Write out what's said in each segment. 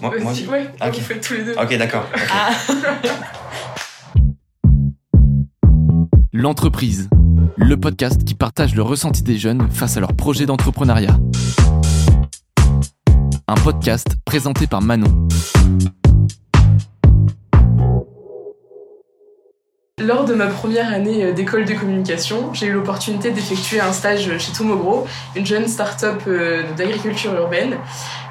Moi, moi Vas-y, aussi ouais, Ah, ok. vous faites tous les deux. Ok, d'accord. Ah. L'entreprise, le podcast qui partage le ressenti des jeunes face à leur projet d'entrepreneuriat. Un podcast présenté par Manon. Lors de ma première année euh, d'école de communication, j'ai eu l'opportunité d'effectuer un stage chez Tomogro, une jeune start-up euh, d'agriculture urbaine.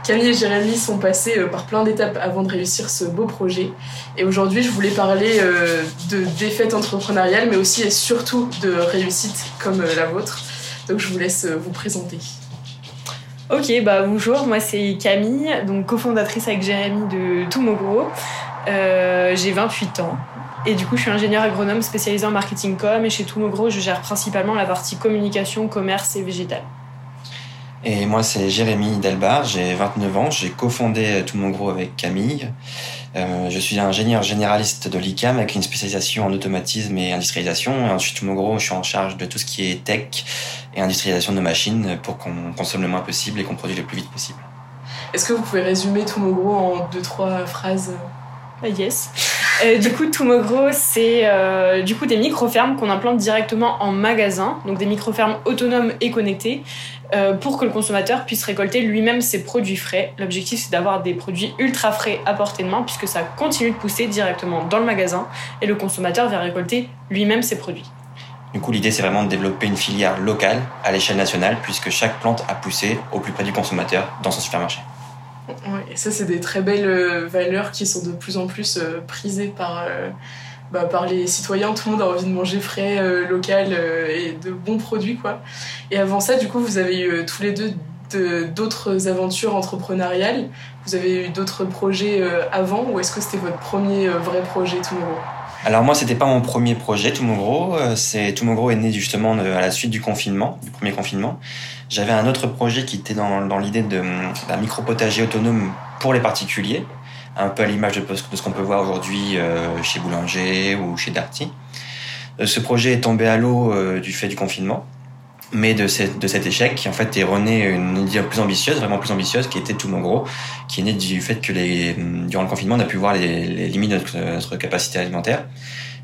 Camille et Jérémy sont passés euh, par plein d'étapes avant de réussir ce beau projet. Et aujourd'hui, je voulais parler euh, de défaites entrepreneuriales, mais aussi et surtout de réussites comme euh, la vôtre. Donc je vous laisse euh, vous présenter. Ok, bah bonjour, moi c'est Camille, donc cofondatrice avec Jérémy de Tomogro. Euh, j'ai 28 ans et du coup je suis ingénieure agronome spécialisée en marketing com et chez Tomogro je gère principalement la partie communication, commerce et végétal. Et moi, c'est Jérémy Delbar, j'ai 29 ans, j'ai cofondé Tout Mon Gros avec Camille. Euh, je suis ingénieur généraliste de l'ICAM avec une spécialisation en automatisme et industrialisation. Et ensuite, Tout Mon Gros, je suis en charge de tout ce qui est tech et industrialisation de nos machines pour qu'on consomme le moins possible et qu'on produise le plus vite possible. Est-ce que vous pouvez résumer Tomogro en deux, trois phrases? Yes. Euh, du coup, Tomogro, c'est euh, du coup des micro-fermes qu'on implante directement en magasin, donc des micro-fermes autonomes et connectées, euh, pour que le consommateur puisse récolter lui-même ses produits frais. L'objectif, c'est d'avoir des produits ultra frais à portée de main, puisque ça continue de pousser directement dans le magasin, et le consommateur vient récolter lui-même ses produits. Du coup, l'idée, c'est vraiment de développer une filière locale à l'échelle nationale puisque chaque plante a poussé au plus près du consommateur dans son supermarché. Ouais, et ça, c'est des très belles euh, valeurs qui sont de plus en plus euh, prisées par, euh, bah, par les citoyens. Tout le monde a envie de manger frais, local et de bons produits, quoi. Et avant ça, du coup, vous avez eu tous les deux de- d'autres aventures entrepreneuriales. Vous avez eu d'autres projets avant ou est-ce que c'était votre premier vrai projet tout nouveau? Alors moi, c'était pas mon premier projet, Tout Mon Gros. Euh, C'est Tout Mon Gros est né justement à la suite du confinement, du premier confinement. J'avais un autre projet qui était dans, dans l'idée d'un micro potager autonome pour les particuliers, un peu à l'image de, ce qu'on peut voir aujourd'hui euh, chez Boulanger ou chez Darty. Euh, Ce projet est tombé à l'eau du fait du confinement, mais de, cette- de cet échec qui en fait est rené une idée plus ambitieuse, vraiment plus ambitieuse, qui était Tout Mon Gros, qui est née du fait que les, durant le confinement, on a pu voir les, limites de notre, capacité alimentaire.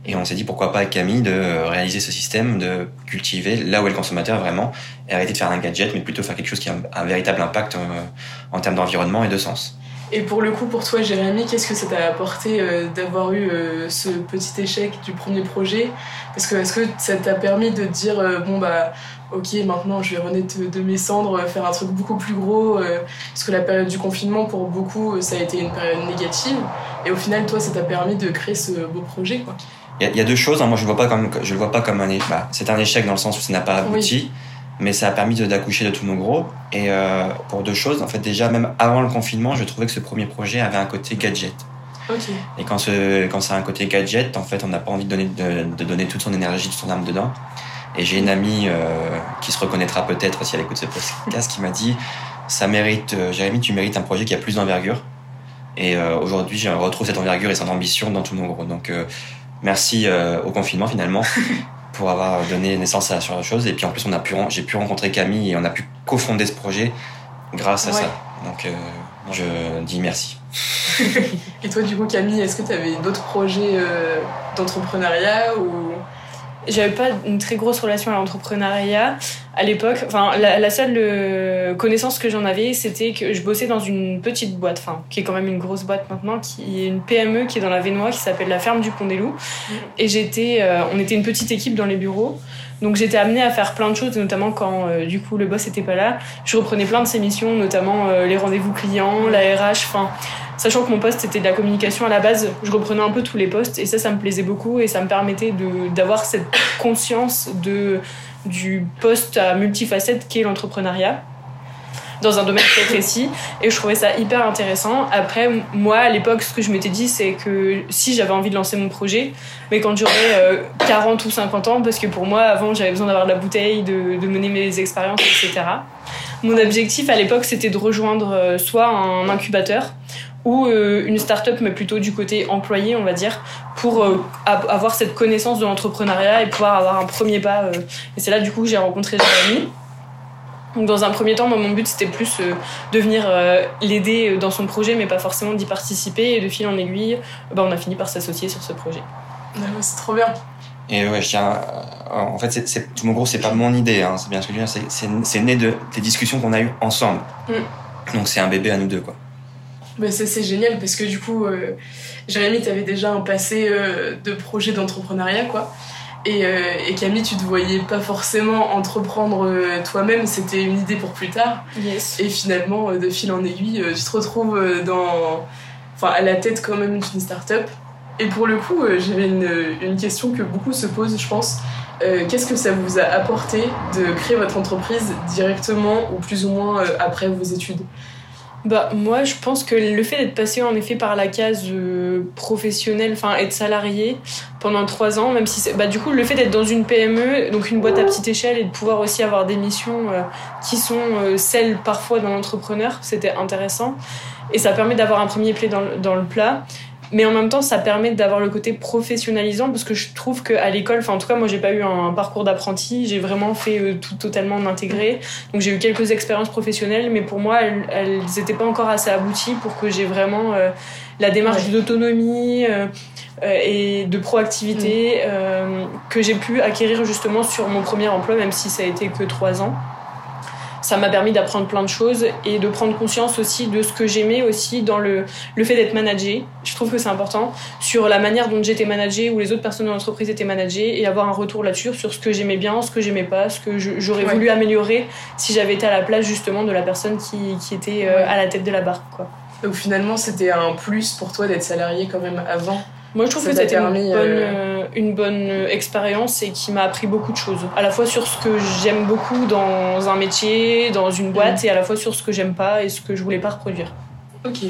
Et on s'est dit pourquoi pas avec Camille de réaliser ce système, de cultiver là où est le consommateur vraiment, et arrêter de faire un gadget, mais plutôt faire quelque chose qui a un, véritable impact euh, en termes d'environnement et de sens. Et pour le coup, pour toi, Jérémy, qu'est-ce que ça t'a apporté euh, d'avoir eu euh, ce petit échec du premier projet? Parce que est-ce que ça t'a permis de dire bon bah ok maintenant je vais renaître de mes cendres, euh, faire un truc beaucoup plus gros euh, Parce que la période du confinement pour beaucoup euh, ça a été une période négative. Et au final, toi, ça t'a permis de créer ce beau projet quoi. Il y, a- il y a deux choses. hein. Moi, je le vois pas comme, je le vois pas comme un échec. Bah, c'est un échec dans le sens où ça n'a pas abouti, mais ça a permis de- d'accoucher de tout mon gros. Et euh, pour deux choses, en fait, déjà même avant le confinement, je trouvais que ce premier projet avait un côté gadget. Et quand, ce, quand ça a un côté gadget, en fait, on n'a pas envie de donner, de, de donner toute son énergie, toute son âme dedans. Et j'ai une amie euh, qui se reconnaîtra peut-être si elle écoute ce podcast qui m'a dit Ça mérite, euh, Jérémy, tu mérites un projet qui a plus d'envergure. Et euh, aujourd'hui, je retrouve cette envergure et cette ambition dans tout mon gros. Donc, merci au confinement finalement pour avoir donné naissance à ce genre de choses. Et puis en plus, on a pu, j'ai pu rencontrer Camille et on a pu cofonder ce projet grâce à Ouais. ça. Donc, je dis merci. Et toi, du coup, Camille, est-ce que t'avais d'autres projets d'entrepreneuriat ou J'avais pas une très grosse relation à l'entrepreneuriat à l'époque. Enfin, la, la seule euh, connaissance que j'en avais, c'était que je bossais dans une petite boîte, enfin, qui est quand même une grosse boîte maintenant, qui est une PME qui est dans la Vénois, qui s'appelle la Ferme du Pont des Loups. Et j'étais, euh, on était une petite équipe dans les bureaux. Donc j'étais amenée à faire plein de choses, notamment quand euh, du coup le boss était pas là. Je reprenais plein de ses missions, notamment euh, les rendez-vous clients, la RH, enfin sachant que mon poste était de la communication à la base, je reprenais un peu tous les postes et ça, ça me plaisait beaucoup et ça me permettait d'avoir cette conscience de, du poste à multifacette qu'est l'entrepreneuriat dans un domaine très précis et je trouvais ça hyper intéressant. Après, moi à l'époque, ce que je m'étais dit, c'est que si j'avais envie de lancer mon projet, mais quand j'aurais euh, 40 ou 50 ans, parce que pour moi, avant, j'avais besoin d'avoir de la bouteille, de, de mener mes expériences, etc. Mon objectif à l'époque, c'était de rejoindre euh, soit un incubateur ou euh, une start-up, mais plutôt du côté employé, on va dire, pour euh, av- avoir cette connaissance de l'entrepreneuriat et pouvoir avoir un premier pas. euh. Et c'est là, du coup, que j'ai rencontré Jérémy. Donc dans un premier temps, moi, mon but c'était plus euh, de venir euh, l'aider dans son projet, mais pas forcément d'y participer. Et de fil en aiguille, bah, on a fini par s'associer sur ce projet. C'est trop bien. Et ouais, je tiens. en fait, c'est, mon gros, c'est pas mon idée, hein, c'est bien ce que je veux dire. C'est, né de, des discussions qu'on a eues ensemble. Donc c'est un bébé à nous deux, quoi. Bah, ça, c'est génial parce que du coup, euh, Jérémy, t'avais déjà un passé euh, de projet d'entrepreneuriat, quoi. Et, euh, et Camille, tu te voyais pas forcément entreprendre euh, toi-même, c'était une idée pour plus tard. Yes. Et finalement, de fil en aiguille, tu te retrouves dans, enfin, à la tête quand même d'une start-up. Et pour le coup, j'avais une, une question que beaucoup se posent, je pense. Qu'est-ce que ça vous a apporté de créer votre entreprise directement ou plus ou moins après vos études? Bah moi je pense que le fait d'être passé en effet par la case euh, professionnelle, enfin être salarié pendant trois ans, même si c'est- bah du coup le fait d'être dans une PME, donc une boîte à petite échelle et de pouvoir aussi avoir des missions euh, qui sont euh, celles parfois d'un entrepreneur, c'était intéressant et ça permet d'avoir un premier pied dans dans le plat. Mais en même temps, ça permet d'avoir le côté professionnalisant parce que je trouve qu'à l'école, enfin en tout cas moi j'ai pas eu un parcours d'apprenti, j'ai vraiment fait euh, tout totalement en intégré. Donc j'ai eu quelques expériences professionnelles, mais pour moi, elles- n'étaient pas encore assez abouties pour que j'ai vraiment euh, la démarche Ouais. d'autonomie euh, et de proactivité Mm. que j'ai pu acquérir justement sur mon premier emploi, même si ça a été que trois ans. Ça m'a permis d'apprendre plein de choses et de prendre conscience aussi de ce que j'aimais aussi dans le, le fait d'être managé. Je trouve que c'est important sur la manière dont j'étais managée ou les autres personnes de l'entreprise étaient managées et avoir un retour là-dessus sur ce que j'aimais bien, ce que j'aimais pas, ce que j'aurais Ouais. voulu améliorer si j'avais été à la place justement de la personne qui, qui était euh, Ouais. à la tête de la barque. Quoi. Donc finalement, c'était un plus pour toi d'être salarié quand même avant? Moi, je trouve Ça que t'a c'était une bonne, euh, euh, une bonne euh, expérience et qui m'a appris beaucoup de choses. À la fois sur ce que j'aime beaucoup dans un métier, dans une boîte, et à la fois sur ce que j'aime pas et ce que je voulais pas reproduire. Ok.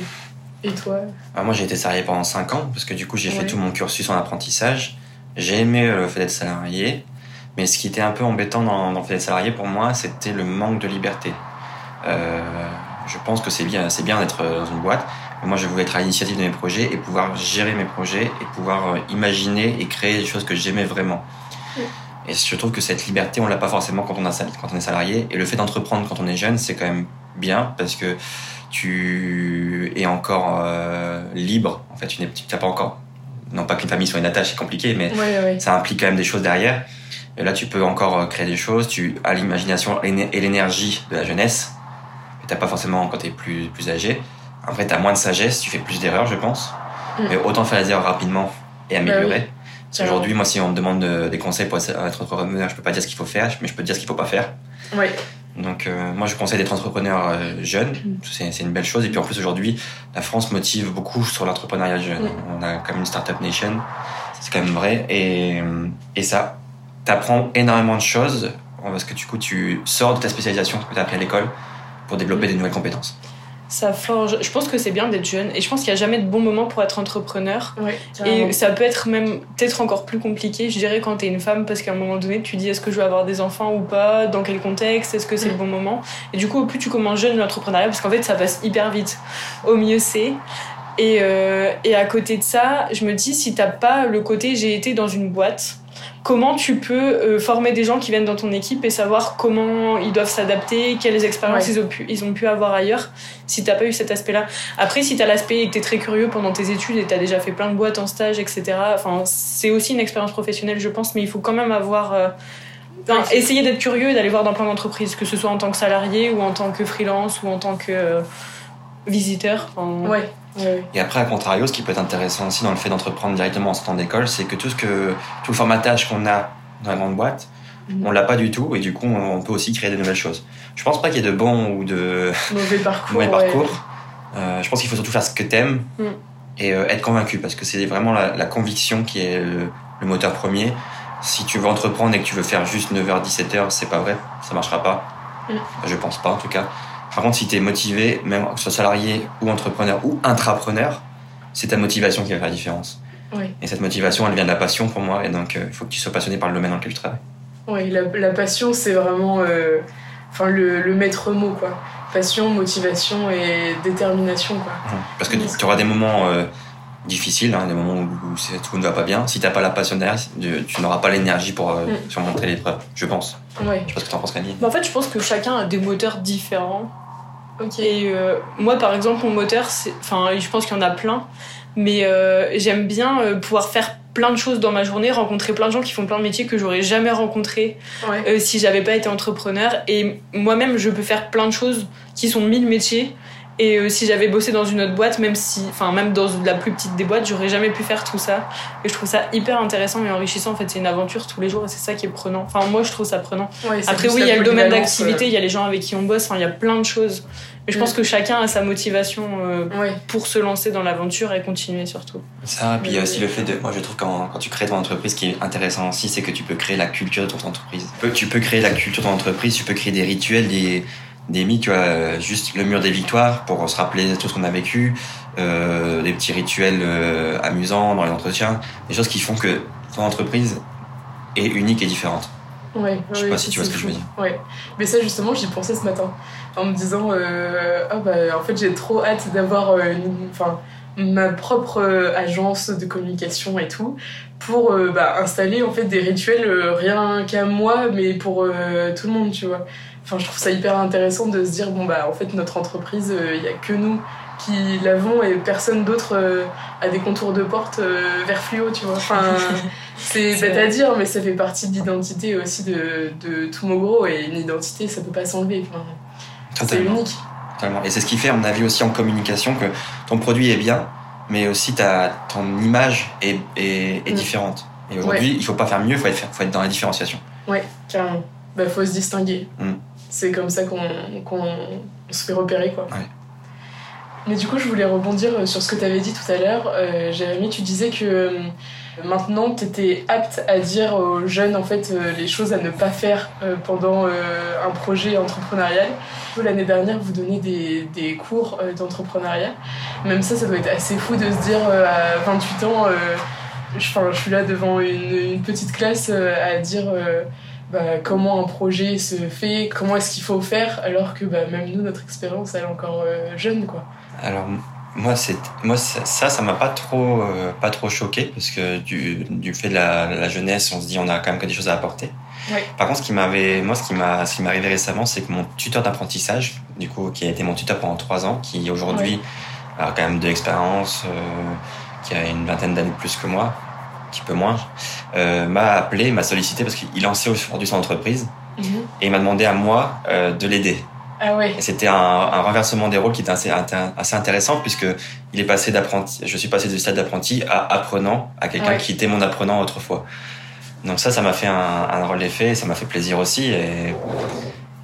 Et toi? Ah, moi, j'ai été salarié pendant 5 ans, parce que du coup, j'ai Ouais. fait tout mon cursus en apprentissage. J'ai aimé euh, le fait d'être salarié, mais ce qui était un peu embêtant dans, dans le fait d'être salarié pour moi, c'était le manque de liberté. Euh, je pense que c'est bien, c'est bien d'être euh, dans une boîte, moi, je voulais être à l'initiative de mes projets et pouvoir gérer mes projets et pouvoir euh, imaginer et créer des choses que j'aimais vraiment. Et je trouve que cette liberté, on l'a pas forcément quand on, a, quand on est salarié. Et le fait d'entreprendre quand on est jeune, c'est quand même bien parce que tu es encore euh, libre. En fait, tu tu n'as pas encore. Non pas qu'une famille soit une attache, c'est compliqué, mais ça implique quand même des choses derrière. Et là, tu peux encore euh, créer des choses. Tu as l'imagination et l'énergie de la jeunesse. Et t'as pas forcément quand t'es plus, plus âgé. Après, t'as moins de sagesse, tu fais plus d'erreurs, je pense. Mm. Mais autant faire les erreurs rapidement et améliorer. Bah oui. Parce qu'aujourd'hui, moi, si on me demande de- des conseils pour être être entrepreneur, je peux pas dire ce qu'il faut faire, mais je peux dire ce qu'il faut pas faire. Ouais. Donc, euh, moi, je conseille d'être entrepreneur euh, jeune. Mm. C'est une belle chose. Et puis, en plus, aujourd'hui, la France motive beaucoup sur l'entrepreneuriat jeune. Mm. On a comme une startup nation. C'est quand même vrai. Et, euh, et ça, t'apprends énormément de choses parce que du coup, tu sors de ta spécialisation que t'as appris à l'école pour développer des nouvelles compétences. Ça forge. Je pense que c'est bien d'être jeune et je pense qu'il n'y a jamais de bon moment pour être entrepreneur. Et ça peut être même peut-être encore plus compliqué, je dirais, quand t'es une femme, parce qu'à un moment donné, tu dis est-ce que je veux avoir des enfants ou pas, dans quel contexte, est-ce que c'est Mm. le bon moment? Et du coup, au plus tu commences jeune l'entrepreneuriat, parce qu'en fait, ça passe hyper vite, au mieux c'est. Et, euh, et à côté de ça, je me dis, si t'as pas le côté j'ai été dans une boîte, comment tu peux euh, former des gens qui viennent dans ton équipe et savoir comment ils doivent s'adapter, quelles expériences Ouais. ils, ont pu, ils ont pu avoir ailleurs, si t'as pas eu cet aspect-là. Après, si t'as l'aspect et que t'es très curieux pendant tes études et t'as déjà fait plein de boîtes en stage, etc., enfin, c'est aussi une expérience professionnelle, je pense, mais il faut quand même avoir. euh, enfin, essayer d'être curieux et d'aller voir dans plein d'entreprises, que ce soit en tant que salarié ou en tant que freelance ou en tant que euh, visiteur. enfin, Ouais. Et après, à contrario, ce qui peut être intéressant aussi dans le fait d'entreprendre directement en sortant d'école, c'est que tout ce que tout le formatage qu'on a dans la grande boîte, Mhm. on l'a pas du tout, et du coup, on peut aussi créer de nouvelles choses. Je pense pas qu'il y ait de bons ou de Mauvais parcours. mauvais ouais. parcours. Euh, je pense qu'il faut surtout faire ce que t'aimes Mm. et euh, être convaincu, parce que c'est vraiment la, la conviction qui est le, le moteur premier. Si tu veux entreprendre et que tu veux faire juste 9h, 17h, c'est pas vrai, ça marchera pas. Mm. Je pense pas, en tout cas. Par contre, si tu es motivé, même que ce soit salarié ou entrepreneur ou intrapreneur, c'est ta motivation qui va faire la différence. Et cette motivation, elle vient de la passion pour moi, et donc euh, il faut que tu sois passionné par le domaine dans lequel tu travailles. Ouais, la, la passion, c'est vraiment euh, enfin, le, le maître mot, quoi. Passion, motivation et détermination, quoi. Parce que Oui. tu auras des moments euh, difficiles, hein, des moments où, tout ne va pas bien. Si t'as pas la passion derrière, tu, n'auras pas l'énergie pour euh, mm. surmonter l'épreuve, je pense. Ouais. Je sais pas ce que t'en penses, Camille. Bah, en fait, je pense que chacun a des moteurs différents. Ok. Et euh, moi, par exemple, mon moteur, enfin, je pense qu'il y en a plein, mais euh, j'aime bien pouvoir faire plein de choses dans ma journée, rencontrer plein de gens qui font plein de métiers que j'aurais jamais rencontrés si j'avais pas été entrepreneur. Et moi-même, je peux faire plein de choses qui sont mille métiers et euh, si j'avais bossé dans une autre boîte, même si, enfin même dans la plus petite des boîtes, j'aurais jamais pu faire tout ça. Et je trouve ça hyper intéressant et enrichissant. En fait, c'est une aventure tous les jours et c'est ça qui est prenant. Enfin moi, je trouve ça prenant. Après oui, il y a le domaine d'activité, il y a les gens avec qui on bosse. Enfin, il y a plein de choses. Mais je pense mm. que chacun a sa motivation euh, pour se lancer dans l'aventure et continuer surtout. Ça, puis il y a aussi le fait de. Moi, je trouve quand, quand tu crées ton entreprise, ce qui est intéressant aussi, c'est que tu peux créer la culture de ton entreprise. Tu peux créer la culture de ton entreprise, tu peux créer des rituels, des des mythes, tu vois, juste le mur des victoires pour se rappeler tout ce qu'on a vécu, euh, des petits rituels euh, amusants dans les entretiens, des choses qui font que ton entreprise est unique et différente. Ouais, je sais pas si tu vois ce que je veux dire. Ouais, mais ça justement, j'y pensais ce matin en me disant, euh, oh, bah, en fait, j'ai trop hâte d'avoir euh, enfin, ma propre euh, agence de communication et tout pour bah, installer en fait des rituels rien qu'à moi, mais pour tout le monde, tu vois. Enfin, je trouve ça hyper intéressant de se dire bon bah en fait notre entreprise, il euh, n'y a que nous qui l'avons et personne d'autre euh, a des contours de porte euh, vert fluo, tu vois. Enfin, c'est bête à dire, mais ça fait partie de l'identité aussi de, de Tomogro et une identité, ça peut pas s'enlever. Enfin, c'est unique. Totalement. Et c'est ce qui fait, on a vu aussi en communication que ton produit est bien, mais aussi ta, ton image est, est, mm. différente. Et aujourd'hui, il faut pas faire mieux, il faut être, faut être dans la différenciation. Ouais, carrément. Bah, faut se distinguer. Mm c'est comme ça qu'on se fait repérer quoi. Mais du coup, je voulais rebondir sur ce que tu avais dit tout à l'heure. Euh, Jérémy, tu disais que euh, maintenant, tu étais apte à dire aux jeunes en fait euh, les choses à ne pas faire pendant un projet entrepreneurial. L'année dernière, vous donnez des, des cours d'entrepreneuriat. Même ça, ça doit être assez fou de se dire à 28 ans, je, je suis là devant une, une petite classe à dire bah, comment un projet se fait, comment est-ce qu'il faut faire, alors que bah, même nous, notre expérience, elle est encore euh, jeune. quoi. Alors, moi, moi ça, ça m'a pas trop, euh, pas trop choqué, parce que du, du fait de la, jeunesse, on se dit on a quand même des choses à apporter. Par contre, ce qui m'avait, moi, ce qui m'a, ce qui m'est arrivé récemment, c'est que mon tuteur d'apprentissage, du coup, qui a été mon tuteur pendant trois ans, qui aujourd'hui a quand même de l'expérience, euh, qui a une vingtaine d'années plus que moi, petit peu moins, euh, m'a appelé, m'a sollicité parce qu'il lançait aujourd'hui son entreprise mhm. et il m'a demandé à moi euh, de l'aider. Ah ouais. C'était un, un, renversement des rôles qui était assez, assez intéressant puisque il est passé d'apprenti, je suis passé du stade d'apprenti à apprenant, à quelqu'un qui était mon apprenant autrefois. Donc ça, ça m'a fait un, un rôle d'effet, ça m'a fait plaisir aussi et,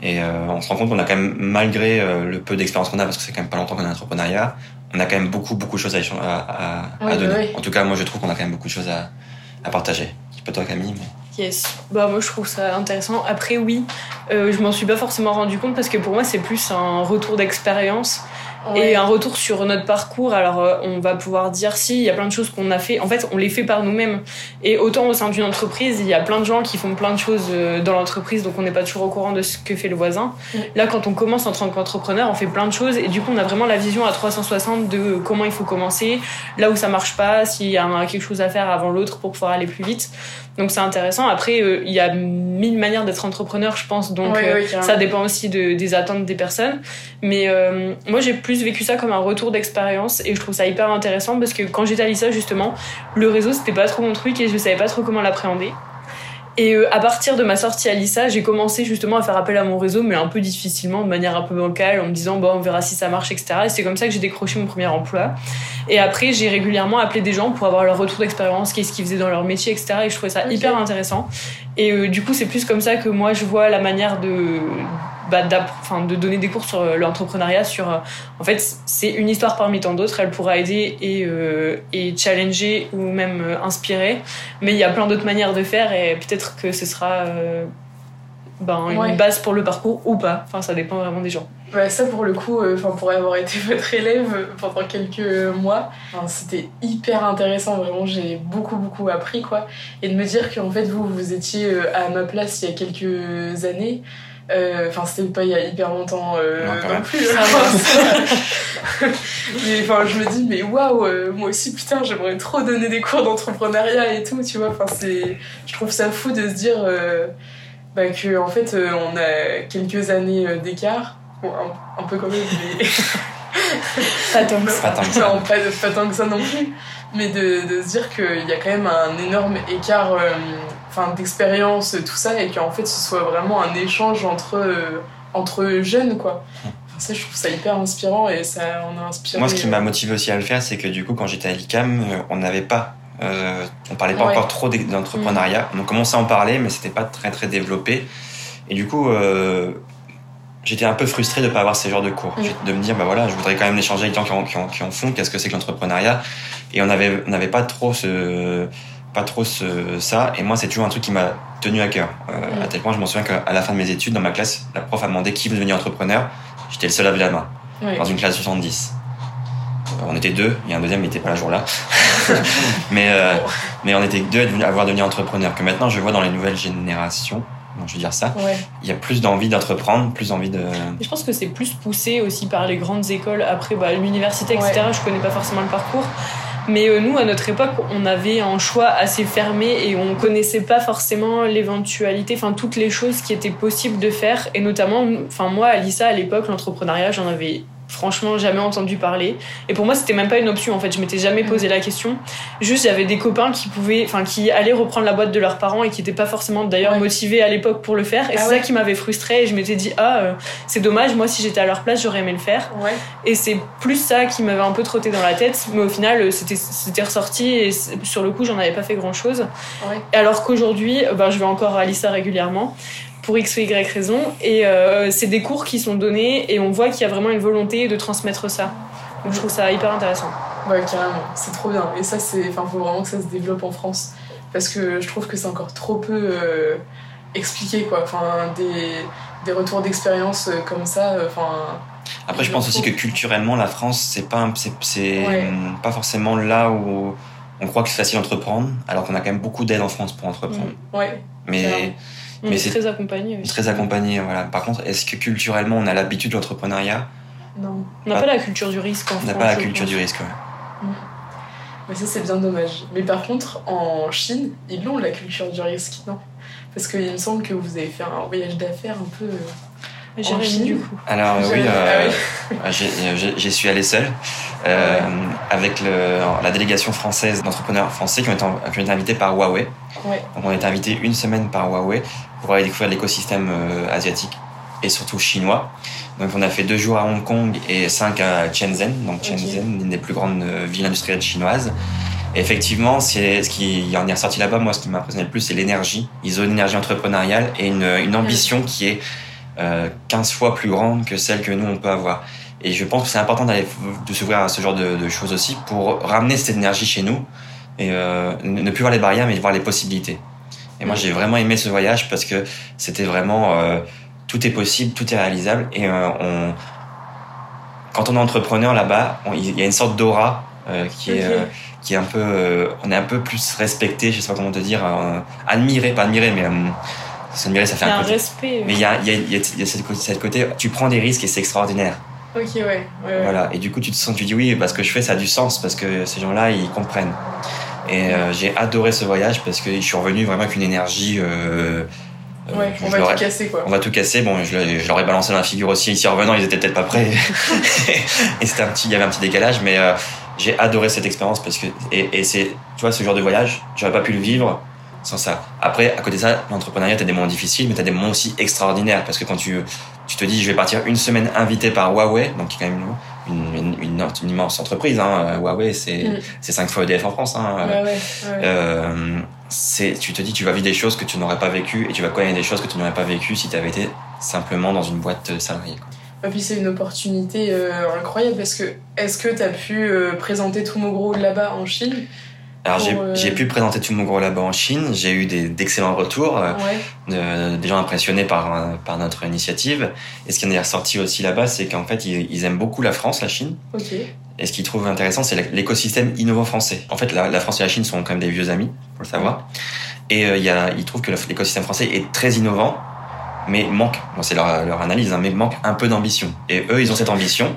et euh, on se rend compte qu'on a quand même, malgré le peu d'expérience qu'on a, parce que c'est quand même pas longtemps qu'on a entrepreneuriat, on a quand même beaucoup, beaucoup de choses à, à, donner. En tout cas, moi, je trouve qu'on a quand même beaucoup de choses à, à partager. C'est pas toi, Camille, mais... Yes. Bah, moi, je trouve ça intéressant. Après, oui, euh, je m'en suis pas forcément rendu compte parce que pour moi, c'est plus un retour d'expérience. Et un retour sur notre parcours, alors euh, on va pouvoir dire si, il y a plein de choses qu'on a fait. En fait, on les fait par nous-mêmes. Et autant au sein d'une entreprise, il y a plein de gens qui font plein de choses euh, dans l'entreprise, donc on n'est pas toujours au courant de ce que fait le voisin. Là, quand on commence en tant qu'entrepreneur, on fait plein de choses et du coup, on a vraiment la vision à 360 de comment il faut commencer, là où ça marche pas, s'il y a quelque chose à faire avant l'autre pour pouvoir aller plus vite. Donc c'est intéressant. Après, euh, il y a mille manières d'être entrepreneur, je pense. Donc ça dépend aussi de, des attentes des personnes. Mais moi, j'ai plus vécu ça comme un retour d'expérience et je trouve ça hyper intéressant parce que quand j'étais à l'ISA justement, le réseau c'était pas trop mon truc et je savais pas trop comment l'appréhender. Et euh, à partir de ma sortie à l'ISA, j'ai commencé justement à faire appel à mon réseau, mais un peu difficilement, de manière un peu bancale, en me disant bon, on verra si ça marche, etc. Et c'est comme ça que j'ai décroché mon premier emploi. Et après, j'ai régulièrement appelé des gens pour avoir leur retour d'expérience, qu'est-ce qu'ils faisaient dans leur métier, etc. Et je trouvais ça hyper intéressant. Et euh, du coup, c'est plus comme ça que moi je vois la manière de bah, de donner des cours sur euh, l'entrepreneuriat. Sur, euh, en fait, c'est une histoire parmi tant d'autres. Elle pourra aider et, euh, et challenger ou même inspirer. Mais il y a plein d'autres manières de faire et peut-être que ce sera ben, une base pour le parcours ou pas. Enfin, ça dépend vraiment des gens. Ça pour le coup, enfin pour avoir été votre élève pendant quelques mois, c'était hyper intéressant. Vraiment, j'ai beaucoup beaucoup appris quoi. Et de me dire qu'en fait vous vous étiez à ma place il y a quelques années Enfin, c'était pas il y a hyper longtemps euh, Non, non, plus. mais enfin, je me dis, mais waouh, euh, moi aussi, putain, j'aimerais trop donner des cours d'entrepreneuriat et tout, tu vois. Enfin, c'est, je trouve ça fou de se dire euh, bah, que en fait, euh, on a quelques années euh, d'écart. Bon, un, un peu quand même, mais Pas tant que ça. Pas tant que ça. non, pas, pas tant que ça non plus. Mais de, de se dire qu'il y a quand même un énorme écart euh, enfin, d'expérience, tout ça, et qu'en fait ce soit vraiment un échange entre, euh, entre jeunes, quoi. Enfin, ça, je trouve ça hyper inspirant et ça en a inspiré. Moi, ce qui m'a motivé aussi à le faire, c'est que du coup, quand j'étais à l'ICAM, euh, on n'avait pas, euh, on parlait pas Ouais. encore trop d'e- d'entrepreneuriat. On commençait à en parler, mais c'était pas très très développé. Et du coup, euh, j'étais un peu frustré de pas avoir ces genres de cours, Mm. de me dire, bah voilà, je voudrais quand même échanger avec des gens qui en, qui en, qui en font, qu'est-ce que c'est que l'entrepreneuriat? Et on avait, on n'avait pas trop ce, pas trop ce, ça. Et moi, c'est toujours un truc qui m'a tenu à cœur. Euh. À tel point, je m'en souviens qu'à la fin de mes études, dans ma classe, la prof a demandé qui veut devenir entrepreneur. J'étais le seul à lever la main dans une classe de 70. Euh, On était deux, il y a un deuxième, il n'était pas là jour-là. mais, euh, mais on était deux à avoir devenu entrepreneur. Que maintenant, je vois dans les nouvelles générations, donc je veux dire ça, Ouais. il y a plus d'envie d'entreprendre, plus d'envie de. Je pense que c'est plus poussé aussi par les grandes écoles. Après, bah, l'université, etc., Ouais. je connais pas forcément le parcours. Mais euh, nous, à notre époque, on avait un choix assez fermé et on connaissait pas forcément l'éventualité, enfin toutes les choses qui étaient possibles de faire. Et notamment, enfin moi, Alissa, à l'époque, l'entrepreneuriat, j'en avais franchement jamais entendu parler. Et pour moi, c'était même pas une option. En fait, je m'étais jamais posé la question. Juste, j'avais des copains qui pouvaient, enfin qui allaient reprendre la boîte de leurs parents et qui étaient pas forcément d'ailleurs Ouais. motivés à l'époque pour le faire. Et Ah c'est ouais. ça qui m'avait frustrée. Et je m'étais dit, ah, euh, c'est dommage. Moi, si j'étais à leur place, j'aurais aimé le faire. Ouais. Et c'est plus ça qui m'avait un peu trotté dans la tête, mais au final, euh, c'était c'était ressorti et sur le coup, j'en avais pas fait grand chose. Alors qu'aujourd'hui, ben, je vais encore à l'ISA régulièrement pour X ou Y raison, et euh, c'est des cours qui sont donnés et on voit qu'il y a vraiment une volonté de transmettre ça. Donc je trouve ça hyper intéressant. Ouais, carrément, c'est trop bien. Et ça, c'est. Enfin, faut vraiment que ça se développe en France. Parce que je trouve que c'est encore trop peu euh, expliqué, quoi. Enfin, des, des retours d'expérience euh, comme ça, enfin. Après, je pense aussi que culturellement, la France, c'est pas, c'est, Ouais. pas forcément là où on croit que c'est facile d'entreprendre, alors qu'on a quand même beaucoup d'aide en France pour entreprendre. Ouais, Mais Clairement. On Mais est c'est- très accompagnés aussi. très accompagné, voilà. Par contre, est-ce que culturellement, on a l'habitude de l'entrepreneuriat? Non. On n'a Ah. pas la culture du risque en On France. n'a pas la culture pense. du risque, ouais. Mais ça, c'est bien dommage. Mais par contre, en Chine, ils ont la culture du risque, non? Parce qu'il me semble que vous avez fait un voyage d'affaires un peu. euh, Jérémy, Chine. du coup. Alors euh, oui, euh, ah j'ai- j'ai- j'y suis allé seul euh, avec le, la délégation française d'entrepreneurs français qui ont, été, qui ont été invités par Huawei. Ouais. Donc on a été invités une semaine par Huawei pour aller découvrir l'écosystème euh, asiatique et surtout chinois. Donc on a fait deux jours à Hong Kong et cinq à Shenzhen, donc. Shenzhen, une des plus grandes euh, villes industrielles chinoises. Et effectivement, c'est ce qui en est ressorti là-bas. Moi, ce qui m'a impressionné le plus, c'est l'énergie. Ils ont une énergie entrepreneuriale et une, une ambition qui est euh, 15 fois plus grande que celle que nous on peut avoir. Et je pense que c'est important d'aller de s'ouvrir à ce genre de, de choses aussi pour ramener cette énergie chez nous et euh, ne plus voir les barrières mais voir les possibilités. Et moi j'ai vraiment aimé ce voyage parce que c'était vraiment euh, tout est possible, tout est réalisable et euh, on quand on est entrepreneur là-bas, il y a une sorte d'aura euh, qui est Ok. qui est un peu on est un peu plus respecté, je sais pas comment te dire, admiré, pas admiré mais s'admirer ça fait un un côté respect. mais il y a, y a, y a, y a cette côté, cette côté, tu prends des risques et c'est extraordinaire. Ok, ouais. ouais, ouais. Voilà. Et du coup, tu te sens, tu dis oui, parce que je fais, ça a du sens, parce que ces gens-là, ils comprennent. Et euh, j'ai adoré ce voyage parce que je suis revenu vraiment avec une énergie. Euh, euh, Ouais, on va tout casser, quoi. on va tout casser. Bon, je, je leur ai balancé dans la figure aussi. Ici, en revenant, ils étaient peut-être pas prêts. et c'était un petit, il y avait un petit décalage, mais j'ai adoré cette expérience parce que, et, et c'est, tu vois, ce genre de voyage, j'aurais pas pu le vivre sans ça. Après, à côté de ça, l'entrepreneuriat, t'as des moments difficiles, mais t'as des moments aussi extraordinaires parce que quand tu, tu te dis, je vais partir une semaine invité par Huawei, donc qui est quand même une, une, une, une immense entreprise, hein. Huawei, c'est, Mm. c'est 5 fois EDF en France, hein. Ouais, ouais, ouais. Euh, tu te dis, tu vas vivre des choses que tu n'aurais pas vécues et tu vas connaître des choses que tu n'aurais pas vécues si tu avais été simplement dans une boîte salariée. quoi. Et puis c'est une opportunité euh, incroyable parce que est-ce que tu as pu euh, présenter tout mon gros là-bas en Chine? Alors, j'ai, euh, j'ai pu présenter tout mon gros là-bas en Chine, j'ai eu des, d'excellents retours, euh, Ouais. de- des gens impressionnés par, euh, par notre initiative. Et ce qui en est ressorti aussi là-bas, c'est qu'en fait, ils, ils aiment beaucoup la France, la Chine. Ok. Et ce qu'ils trouvent intéressant, c'est l'écosystème innovant français. En fait, la, la France et la Chine sont quand même des vieux amis, faut le savoir. Et euh, y a, ils trouvent que l'écosystème français est très innovant, mais manque, bon, c'est leur, leur analyse, hein, mais manque un peu d'ambition. Et eux, ils ont cette ambition,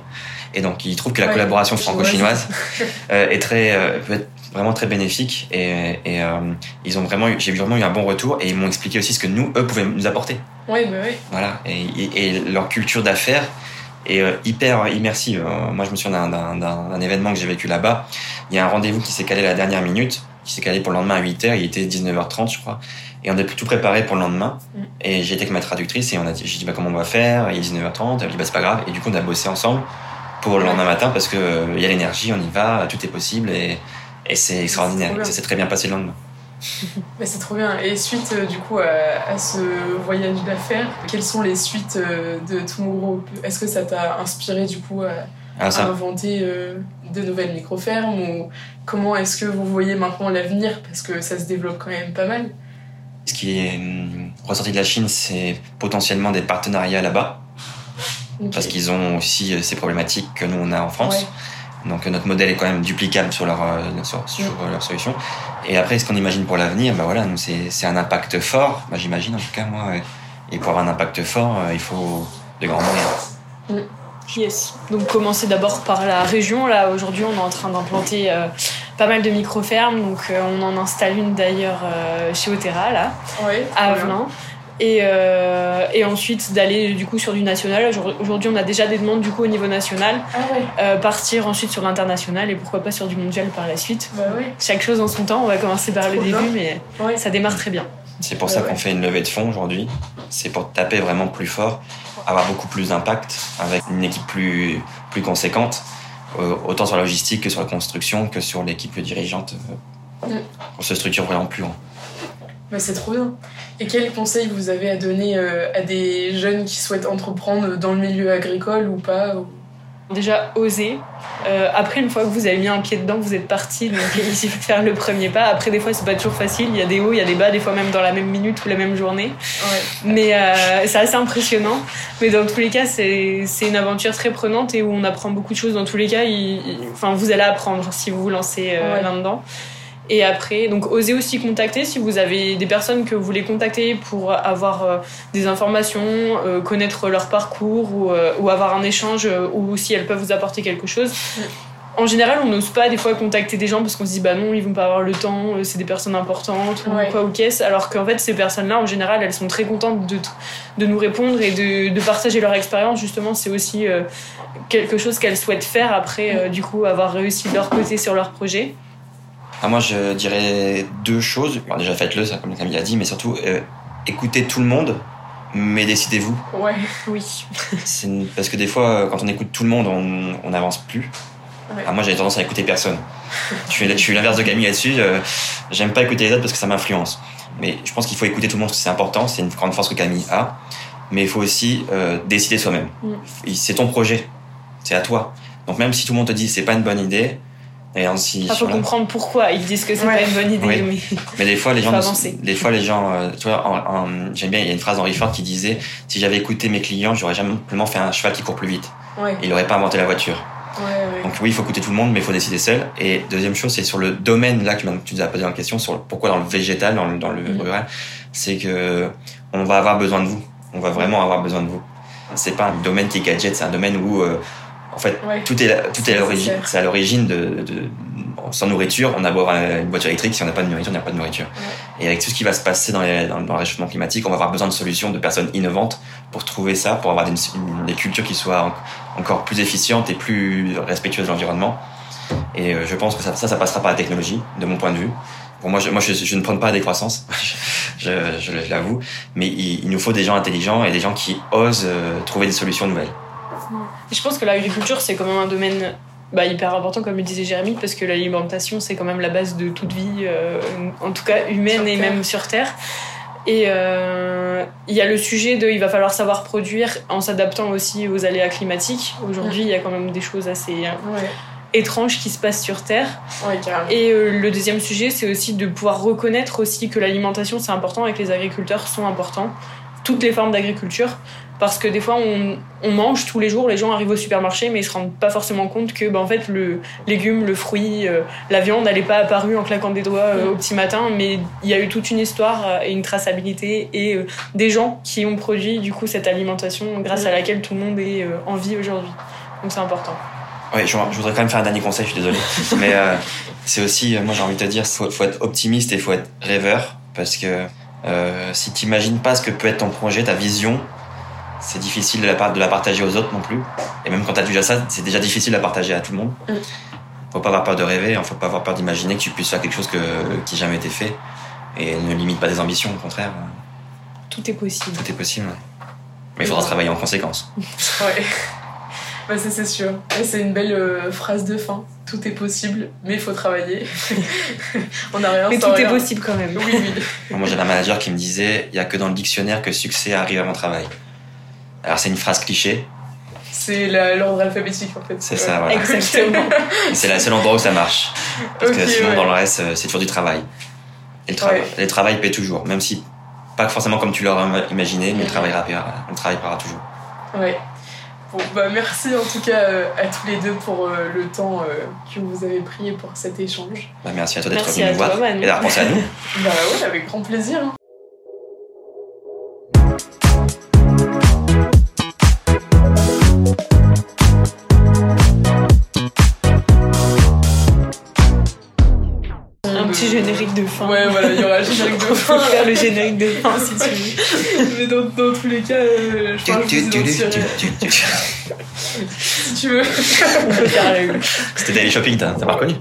et donc ils trouvent que la Ouais, collaboration franco-chinoise chinoise. euh, est très, euh, peut être vraiment très bénéfique. Et, et euh, ils ont vraiment, j'ai vraiment eu un bon retour, et ils m'ont expliqué aussi ce que nous, eux, pouvaient nous apporter. Ouais, bah ouais. Voilà, et, leur culture d'affaires est euh, hyper immersive. Euh, Moi, je me souviens d'un- événement que j'ai vécu là-bas. Il y a un rendez-vous qui s'est calé à la dernière minute, qui s'est calé pour le lendemain à 8h, il était 19h30, je crois. Et on a tout préparé pour le lendemain. Mm. Et été avec ma traductrice et on a dit, j'ai dit, bah, comment on va faire? Il est 19h30, elle dit, bah, c'est pas grave. Et du coup, on a bossé ensemble pour le lendemain matin parce que euh, il y a l'énergie, on y va, tout est possible et, et c'est extraordinaire. Ça s'est très bien passé le lendemain. Mais c'est trop bien. Et suite euh, du coup à, à ce voyage d'affaires, quelles sont les suites euh, de Tomorrow Est-ce que ça t'a inspiré du coup à, ça, inventer euh, de nouvelles micro-fermes ou comment est-ce que vous voyez maintenant l'avenir? Parce que ça se développe quand même pas mal. ce qui est hum, ressorti de la Chine, c'est potentiellement des partenariats là-bas. Parce qu'ils ont aussi euh, ces problématiques que nous on a en France. Ouais. Donc notre modèle est quand même duplicable sur leur euh, sur, sur, euh, leur solution. Et après, ce qu'on imagine pour l'avenir, bah voilà, c'est c'est un impact fort. Bah, j'imagine en tout cas moi. Et pour avoir un impact fort, euh, il faut de grands moyens. Yes. Donc commencer d'abord par la région. Là aujourd'hui on est en train d'implanter euh, pas mal de micro-fermes. Donc euh, on en installe une d'ailleurs euh, chez Otera là, Ouais, à bien. Et, euh, et ensuite d'aller du coup sur du national. Aujourd- Aujourd'hui on a déjà des demandes du coup au niveau national. Ah ouais, Euh, partir ensuite sur l'international et pourquoi pas sur du mondial par la suite. bah ouais. Chaque chose en son temps. On va commencer par le Trop début bien. mais ouais. ça démarre très bien. C'est pour ça ouais. qu'on fait une levée de fonds aujourd'hui. C'est pour taper vraiment plus fort, avoir beaucoup plus d'impact avec une équipe plus plus conséquente, euh, autant sur la logistique que sur la construction que sur l'équipe dirigeante. On se structure vraiment plus grand. Bah, c'est trop bien. Et quels conseils vous avez à donner euh, à des jeunes qui souhaitent entreprendre dans le milieu agricole ou pas ou- Déjà, oser. Euh, après, une fois que vous avez mis un pied dedans, vous êtes parti. Donc, il suffit de faire le premier pas. Après, des fois, c'est pas toujours facile. Il y a des hauts, il y a des bas, des fois même dans la même minute ou la même journée. Ouais. Mais euh, c'est assez impressionnant. Mais dans tous les cas, c'est c'est une aventure très prenante et où on apprend beaucoup de choses. Dans tous les cas, il- il- enfin, vous allez apprendre si vous vous lancez euh, Ouais. là-dedans. Et après, donc osez aussi contacter si vous avez des personnes que vous voulez contacter pour avoir euh, des informations, euh, connaître leur parcours ou, euh, ou avoir un échange ou si elles peuvent vous apporter quelque chose. En général, on n'ose pas des fois contacter des gens parce qu'on se dit bah non, ils vont pas avoir le temps, c'est des personnes importantes Ouais. ou quoi ou qu'est-ce. Alors qu'en fait, ces personnes-là, en général, elles sont très contentes de, de nous répondre et de, de partager leur expérience. Justement, c'est aussi quelque chose qu'elles souhaitent faire après, du coup, avoir réussi de leur côté sur leur projet. Ah, moi, je dirais deux choses. Bon, déjà, faites-le, comme Camille a dit, mais surtout, euh, écoutez tout le monde, mais décidez-vous. Ouais. Oui. C'est une- Parce que des fois, euh, quand on écoute tout le monde, on n'avance plus. Ouais. Ah, moi, j'ai tendance à écouter personne. je suis, l'inverse de Camille là-dessus. euh, J'aime pas écouter les autres parce que ça m'influence. Mais je pense qu'il faut écouter tout le monde parce que c'est important. C'est une grande force que Camille a. Mais il faut aussi euh, décider soi-même. Mm. C'est ton projet. C'est à toi. Donc même si tout le monde te dit c'est pas une bonne idée, et ainsi, Il faut la- comprendre pourquoi ils disent que c'est Ouais. pas une bonne idée. Oui. Mais... mais des fois, les gens, des fois, les gens, euh, tu vois, en- en- j'aime bien, il y a une phrase d'Henry Ford qui disait, si j'avais écouté mes clients, j'aurais jamais simplement fait un cheval qui court plus vite. Ouais. Il aurait pas inventé la voiture. Ouais, ouais. Donc oui, il faut écouter tout le monde, mais il faut décider seul. Et deuxième chose, c'est sur le domaine là que tu nous as posé en question, sur le- pourquoi dans le végétal, dans le, dans le Mhm. rural, c'est que on va avoir besoin de vous. On va vraiment avoir besoin de vous. C'est pas un domaine qui est gadget, c'est un domaine où euh, en fait Ouais. tout est là- tout est à l'origine. C'est à l'origine de, de sans nourriture, on a beau avoir une voiture électrique, si on n'a pas de nourriture, on n'a pas de nourriture. Et avec tout ce qui va se passer dans, les, dans, dans le réchauffement climatique, on va avoir besoin de solutions, de personnes innovantes pour trouver ça, pour avoir des, cultures qui soient en- encore plus efficientes et plus respectueuses de l'environnement. Et euh, je pense que ça, ça, ça passera par la technologie, de mon point de vue. Pour moi, je, moi, je, je ne prends pas la décroissance, je, je, je l'avoue, mais il, il nous faut des gens intelligents et des gens qui osent euh, trouver des solutions nouvelles. Je pense que l'agriculture, c'est quand même un domaine bah, hyper important, comme le disait Jérémy, parce que l'alimentation, c'est quand même la base de toute vie, euh, en tout cas humaine Sur et Terre. même sur Terre. Et euh, il y a le sujet de il va falloir savoir produire en s'adaptant aussi aux aléas climatiques. Aujourd'hui, il y a quand même des choses assez euh, Ouais. étranges qui se passent sur Terre. Ouais. Et euh, le deuxième sujet, c'est aussi de pouvoir reconnaître aussi que l'alimentation, c'est important et que les agriculteurs sont importants. Toutes les formes d'agriculture. parce que des fois on, on mange tous les jours, les gens arrivent au supermarché mais ils se rendent pas forcément compte que bah, en fait le légume, le fruit, euh, la viande, elle n'est pas apparue en claquant des doigts euh, au petit matin, mais il y a eu toute une histoire euh, et une traçabilité et euh, des gens qui ont produit du coup cette alimentation grâce à laquelle tout le monde est en vie aujourd'hui. Donc c'est important. Oui, je, je voudrais quand même faire un dernier conseil, je suis désolé. Mais c'est aussi, moi j'ai envie de te dire, faut, faut être optimiste et faut être rêveur. Parce que euh, si tu n'imagines pas ce que peut être ton projet, ta vision, c'est difficile de la, par- de la partager aux autres non plus. Et même quand tu as déjà ça, c'est déjà difficile de la partager à tout le monde. Mm. Faut pas avoir peur de rêver, hein, faut pas avoir peur d'imaginer que tu puisses faire quelque chose que, qui n'a jamais été fait. Et ne limite pas des ambitions, au contraire, Tout est possible. tout est possible. ouais. Mais il faudra travailler en conséquence. Ouais. Bah, ça, c'est sûr. Et c'est une belle euh, phrase de fin. Tout est possible, mais il faut travailler. On n'a rien Mais sans tout est possible quand même. Oui, oui. Moi, j'avais un manager qui me disait il y a que dans le dictionnaire que succès arrive à mon travail. Alors, c'est une phrase cliché, C'est la- l'ordre alphabétique en fait. c'est Ouais. ça, voilà. Exactement. C'est le seul endroit où ça marche. Parce que sinon, ouais. dans le reste, c'est toujours du travail. Et le, Ouais. et le travail paie toujours, même si pas forcément comme tu l'aurais imaginé, mais le travail, paiera- le travail paiera toujours. Ouais. Bon, bah merci en tout cas euh, à tous les deux pour euh, le temps euh, que vous avez pris et pour cet échange. Bah, merci à toi d'être Merci venu à nous toi, voir Manu. et d'avoir pensé à nous. Bah ouais, avec grand plaisir. Générique de fin. Ouais, voilà, il y aura le générique de fin. faire le générique de fin si tu veux. Mais dans, dans tous les cas, euh, je pense que si tu veux. On peut faire la C'était Daily Shopping, t'as t'as pas reconnu?